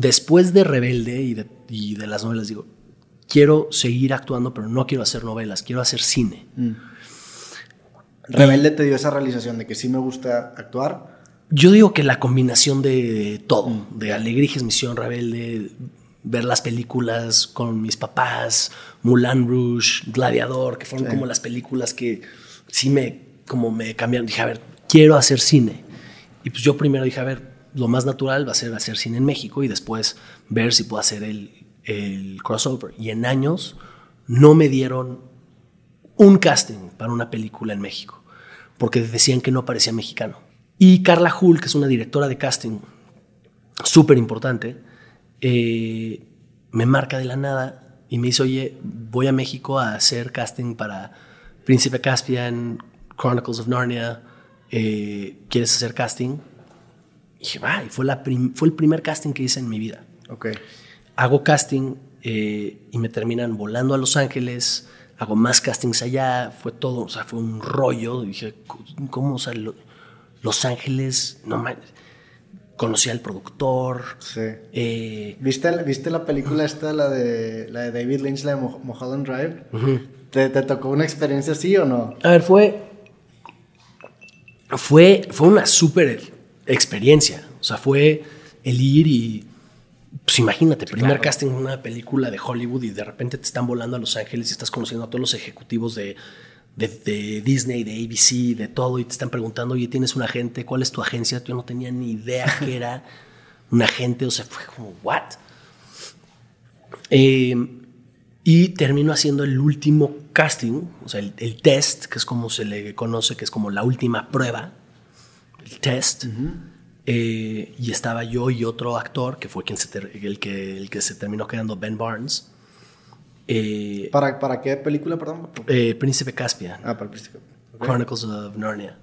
después de Rebelde y de, y de las novelas, digo, quiero seguir actuando, pero no quiero hacer novelas, quiero hacer cine. Mm. Rebelde te dio esa realización de que sí me gusta actuar. Yo digo que la combinación de todo, de Alegrijes, Misión Rebelde, ver las películas con mis papás, Moulin Rouge, Gladiador, que fueron Sí. como las películas que sí me, como me cambiaron. Dije, a ver, quiero hacer cine. Y pues yo primero dije, a ver, lo más natural va a ser hacer cine en México y después ver si puedo hacer el, el crossover. Y en años no me dieron un casting para una película en México, porque decían que no parecía mexicano. Y Carla Hull, que es una directora de casting súper importante, eh, me marca de la nada y me dice, oye, voy a México a hacer casting para Príncipe Caspian, Chronicles of Narnia, eh, ¿quieres hacer casting? Y dije, va, y fue, la fue el primer casting que hice en mi vida Ok. hago casting eh, y me terminan volando a Los Ángeles, hago más castings allá, fue todo, o sea, fue un rollo. Dije, ¿cómo? O sea, lo- Los Ángeles, no mames. Conocí al productor. Sí. eh, ¿Viste, ¿Viste la película esta, la de, la de David Lynch, la de Mo- Mulholland Drive? ¿Te, ¿Te tocó una experiencia así o no? a ver, fue. Fue, fue una súper experiencia. O sea, fue el ir y. Pues imagínate, primer claro. casting en una película de Hollywood y de repente te están volando a Los Ángeles y estás conociendo a todos los ejecutivos de, de, de Disney, de ABC, de todo, y te están preguntando, oye, ¿tienes un agente? ¿Cuál es tu agencia? Yo no tenía ni idea que era un agente, o sea, fue como, ¿what? Eh, y termino haciendo el último casting, o sea, el, el test, que es como se le conoce, que es como la última prueba, el test. Eh, y estaba yo y otro actor, que fue quien se el, que, el que se terminó quedando, Ben Barnes. Eh, ¿Para, ¿Para qué película, perdón? eh, Príncipe Caspian, Ah, para el príncipe. Chronicles of Narnia.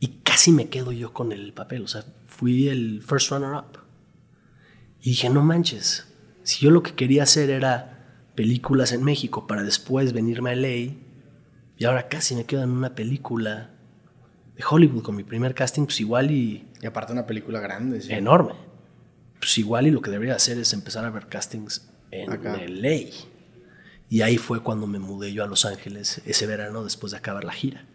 Y casi me quedo yo con el papel, o sea, fui el first runner-up. Y dije, no manches, si yo lo que quería hacer era películas en México para después venirme a LA, y ahora casi me quedo en una película de Hollywood con mi primer casting, pues igual y Y aparte una película grande, sí. enorme. Pues igual y lo que debería hacer es empezar a ver castings en Acá. LA. Y ahí fue cuando me mudé yo a Los Ángeles ese verano después de acabar la gira.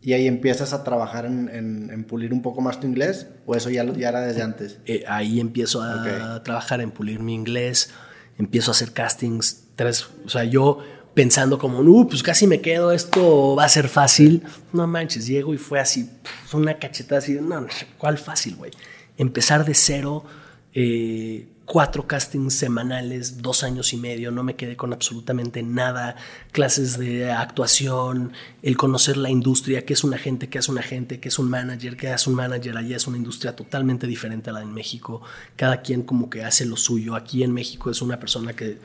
¿Y ahí empiezas a trabajar en, en- en pulir un poco más tu inglés? ¿O eso ya, lo- ya era desde antes? Eh, ahí empiezo a trabajar en pulir mi inglés, empiezo a hacer castings, tres, o sea, yo pensando como, uh, pues casi me quedo, esto va a ser fácil. No manches, llego y fue así, una cachetada así, no, no, ¿cuál fácil, güey? Empezar de cero, eh, cuatro castings semanales, dos años y medio, no me quedé con absolutamente nada, clases de actuación, el conocer la industria, qué es un agente, qué es un agente, qué es un manager, qué es un manager, allá es una industria totalmente diferente a la de México, cada quien como que hace lo suyo, aquí en México es una persona que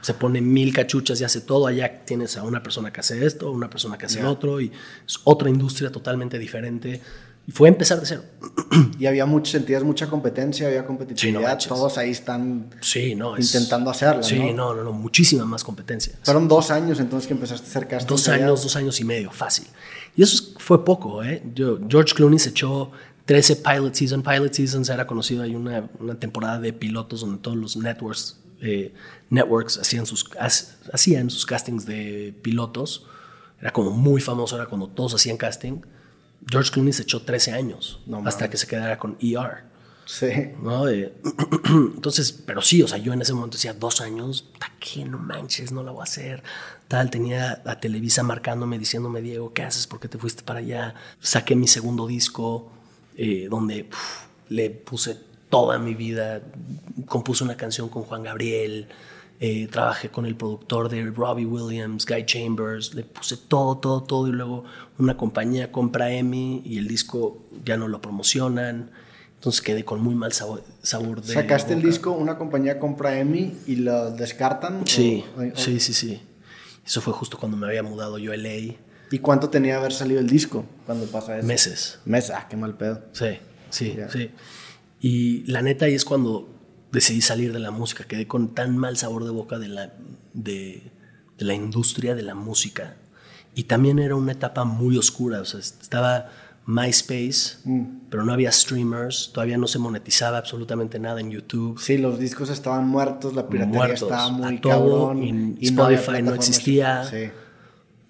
se pone mil cachuchas y hace todo, allá tienes a una persona que hace esto, una persona que hace lo otro, y es otra industria totalmente diferente, y fue empezar de cero. Y había mucho, sentías mucha competencia, había competitividad. manches. todos ahí están Sí, no, intentando hacerla, Sí, ¿no? no, no, no, muchísima más competencia. Fueron dos años entonces que empezaste a hacer castings Dos allá. años, dos años y medio, fácil. Y eso es- fue poco, ¿eh? Yo, George Clooney se echó 13 pilot season. Pilot seasons era conocido, hay una, una temporada de pilotos donde todos los networks, eh, networks hacían, sus, ha- hacían sus castings de pilotos. Era como muy famoso, era cuando todos hacían casting. George Clooney se echó 13 años No hasta que se quedara con ER. Sí. ¿no? Eh, entonces, pero sí, o sea, yo en ese momento decía, dos años, ¿para qué? No manches, no la voy a hacer. Tal, tenía a Televisa marcándome, diciéndome, Diego, ¿qué haces? ¿Por qué te fuiste para allá? Saqué mi segundo disco, eh, donde uf, le puse toda mi vida, compuse una canción con Juan Gabriel, eh, trabajé con el productor de Robbie Williams, Guy Chambers, le puse todo, todo, todo, y luego una compañía compra EMI y el disco ya no lo promocionan. Entonces quedé con muy mal sabor, sabor de. Sacaste el disco, una compañía compra EMI y lo descartan. Sí, o- o- sí, sí, sí. Eso fue justo cuando me había mudado yo a LA. ¿Y cuánto tenía de haber salido el disco cuando pasa eso? Meses. Meses, ah, qué mal pedo. Sí, sí, Ya. sí. Y la neta ahí es cuando decidí salir de la música. Quedé con tan mal sabor de boca de la, de, de la industria de la música. Y también era una etapa muy oscura. O sea, estaba MySpace, Mm. pero no había streamers, todavía no se monetizaba absolutamente nada en YouTube. Sí, los discos estaban muertos, la piratería Muertos, estaba muy a todo, cabrón. y Spotify no existía. Sí. Eh,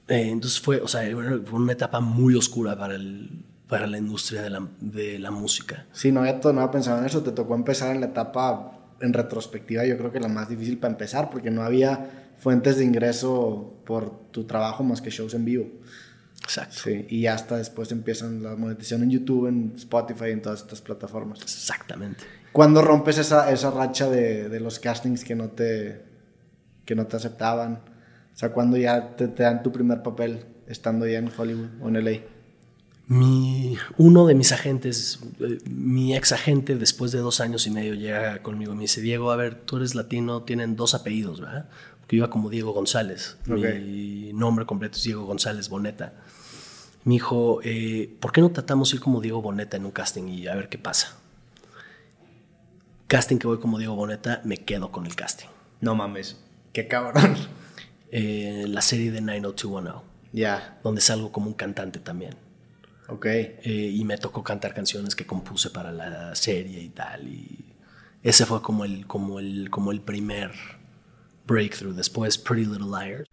entonces fue, o sea, fue una etapa muy oscura para, el, para la industria de la, de la música. Sí, no había, no había pensado en eso. Te tocó empezar en la etapa, en retrospectiva, yo creo que la más difícil para empezar, porque no había fuentes de ingreso por tu trabajo más que shows en vivo. Exacto. Sí, y hasta después empiezan la monetización en YouTube, en Spotify, en todas estas plataformas. Exactamente. ¿Cuándo rompes esa, esa racha de, de los castings que no te, que no te aceptaban? O sea, cuando ya te, te dan tu primer papel estando ya en Hollywood o en LA. Mi, uno de mis agentes, eh, mi ex agente, después de dos años y medio, llega conmigo y me dice: Diego, a ver, tú eres latino, tienen dos apellidos, ¿verdad? Porque yo iba como Diego González. Mi nombre completo es Diego González Boneta. Me dijo: eh, ¿Por qué no tratamos de ir como Diego Boneta en un casting y a ver qué pasa? Casting que voy como Diego Boneta, me quedo con el casting. No mames, qué cabrón. Eh, la serie de 90210, Ya, donde salgo como un cantante también. Ok. Eh, y me tocó cantar canciones que compuse para la serie y tal. Y ese fue como el, como el, como el primer breakthrough. Después Pretty Little Liars.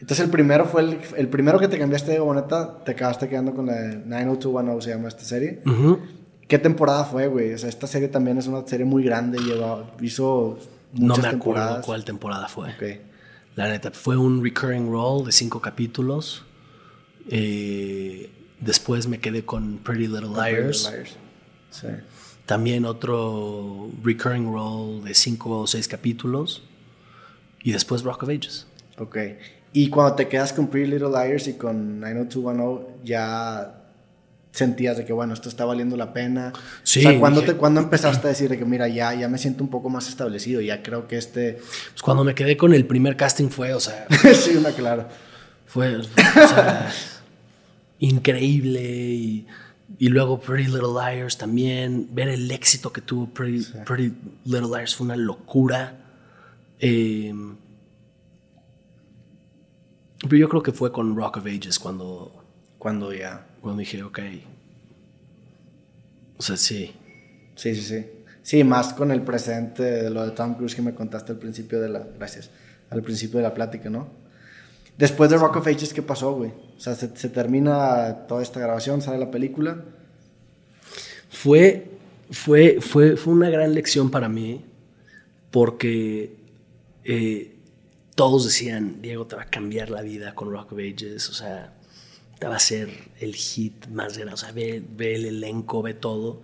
Entonces el primero fue el, el primero que te cambiaste de boneta, te acabaste quedando con la de 90210, se llama esta serie. ¿Qué temporada fue, güey? O sea, esta serie también es una serie muy grande, lleva, hizo No muchas me acuerdo temporadas. cuál temporada fue. Ok. La neta, fue un recurring role de cinco capítulos. Eh, después me quedé con Pretty Little Liars. Liars. Sí. También otro recurring role de cinco o seis capítulos. Y después Rock of Ages. Ok. Y cuando te quedas con Pretty Little Liars y con 90210, ya sentías de que, bueno, esto está valiendo la pena. Sí, O sea, ¿cuándo, dije- te, ¿cuándo empezaste a decir de que, mira, ya, ya me siento un poco más establecido? Ya creo que este... Pues cuando me quedé con el primer casting fue, o sea, sí, una claro. fue o sea, increíble y, y luego Pretty Little Liars también ver el éxito que tuvo Pretty, Pretty Little Liars fue una locura Eh, pero yo creo que fue con Rock of Ages cuando Cuando ya... cuando dije ok o sea sí Sí, sí, sí. Sí, más con el presente de lo de Tom Cruise que me contaste al principio de la... Gracias. Al principio de la plática, ¿no? Después de Rock of Ages, ¿qué pasó, güey? O sea, se, se termina toda esta grabación, sale la película. Fue, fue, fue, fue una gran lección para mí porque eh, todos decían, Diego, te va a cambiar la vida con Rock of Ages, o sea, te va a ser el hit más grande, o sea, ve, ve el elenco, ve todo,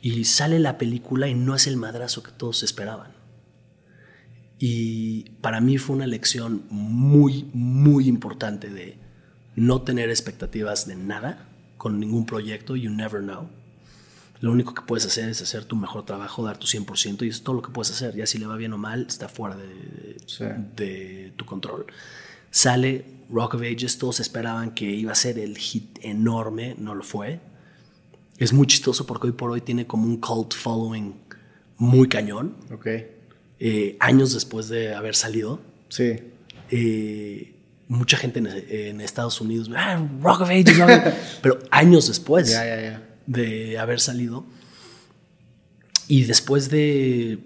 y sale la película y no es el madrazo que todos esperaban. Y para mí fue una lección muy, muy importante de no tener expectativas de nada con ningún proyecto, you never know. Lo único que puedes hacer es hacer tu mejor trabajo, dar tu 100% y es todo lo que puedes hacer. Ya si le va bien o mal, está fuera de, Sí. de tu control. Sale Rock of Ages, todos esperaban que iba a ser el hit enorme, no lo fue. Es muy chistoso porque hoy por hoy tiene como un cult following muy cañón, Ok. Eh, años después de haber salido. Sí. Eh, mucha gente en, en Estados Unidos, "Ah, Rock of Ages, Rock of-" pero años después de haber salido. Y después de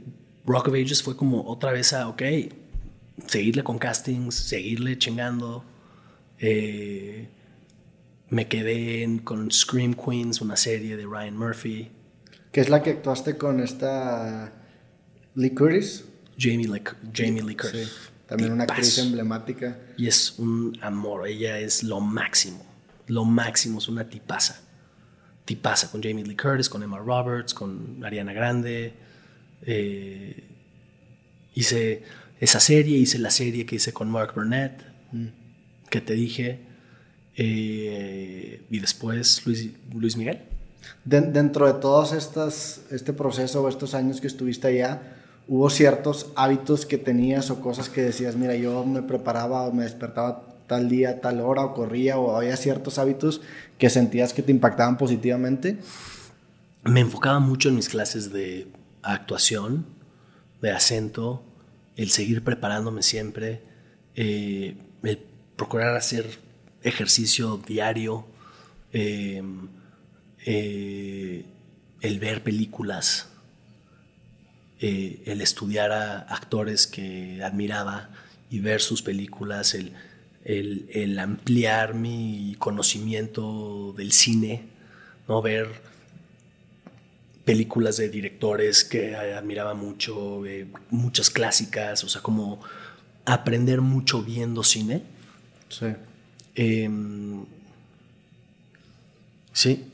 Rock of Ages fue como otra vez a, ok, seguirle con castings, seguirle chingando. Eh, me quedé en- con Scream Queens, una serie de Ryan Murphy, Que es la que actuaste con esta Lee Curtis. Jamie Lee, Jamie Lee Sí. Curtis. También una actriz emblemática. Y es un amor, ella es lo máximo, lo máximo, es una tipaza. Tipaza con Jamie Lee Curtis, con Emma Roberts, con Ariana Grande. Eh, hice esa serie, hice la serie que hice con Mark Burnett, que te dije. eh, y después Luis, Luis Miguel. De- dentro de todos estas, este proceso o estos años que estuviste allá, ¿hubo ciertos hábitos que tenías o cosas que decías, mira, yo me preparaba o me despertaba tal día, tal hora o corría o había ciertos hábitos que sentías que te impactaban positivamente? me enfocaba mucho en mis clases de actuación, de acento, el seguir preparándome siempre, eh, el procurar hacer ejercicio diario, eh, eh, el ver películas, eh, el estudiar a actores que admiraba y ver sus películas, el, el, ampliar mi conocimiento del cine, ¿no? ver películas de directores que admiraba mucho, muchas clásicas, o sea, como aprender mucho viendo cine. Sí. Em, sí,